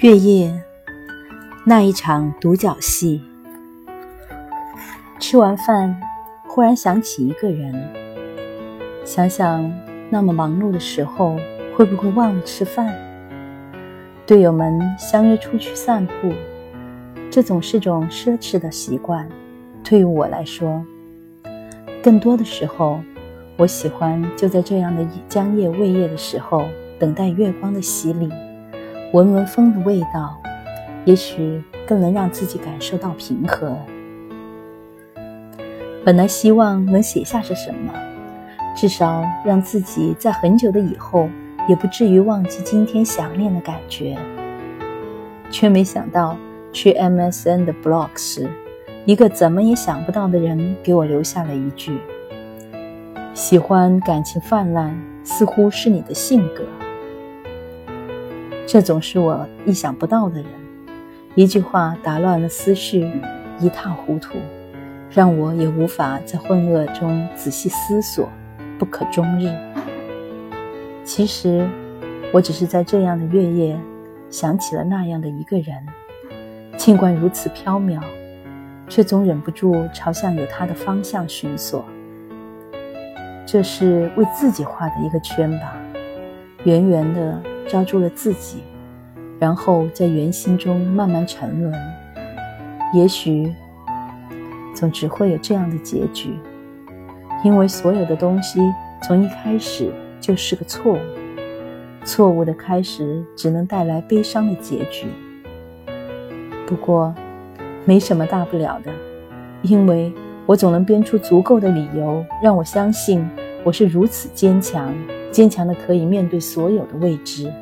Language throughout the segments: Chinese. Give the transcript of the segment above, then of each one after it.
月夜那一场独角戏。吃完饭，忽然想起一个人，想想那么忙碌的时候，会不会忘了吃饭？队友们相约出去散步，这总是种奢侈的习惯。对于我来说，更多的时候，我喜欢就在这样的将夜未夜的时候，等待月光的洗礼。闻闻风的味道，也许更能让自己感受到平和。本来希望能写下些什么，至少让自己在很久的以后也不至于忘记今天想念的感觉。却没想到去 MSN 的 blog 时，一个怎么也想不到的人给我留下了一句：“喜欢感情泛滥，似乎是你的性格。”这总是我意想不到的人，一句话打乱了思绪，一塌糊涂，让我也无法在混噩中仔细思索，不可终日。其实，我只是在这样的月夜，想起了那样的一个人，尽管如此缥缈，却总忍不住朝向有他的方向寻索。这是为自己画的一个圈吧，圆圆的。抓住了自己，然后在圆心中慢慢沉沦。也许，总只会有这样的结局，因为所有的东西从一开始就是个错误，错误的开始只能带来悲伤的结局。不过，没什么大不了的，因为我总能编出足够的理由让我相信我是如此坚强。坚强的可以面对所有的未知，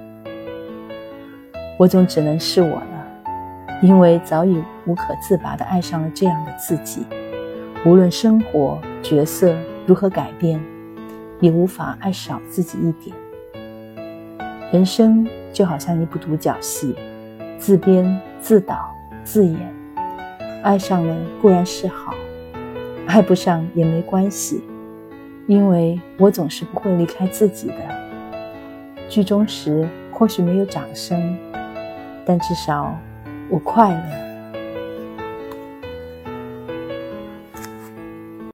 我总只能是我了，因为早已无可自拔地爱上了这样的自己。无论生活角色如何改变，也无法爱少自己一点。人生就好像一部独角戏，自编自导自演。爱上了固然是好，爱不上也没关系。因为我总是不会离开自己的。剧终时或许没有掌声，但至少我快乐。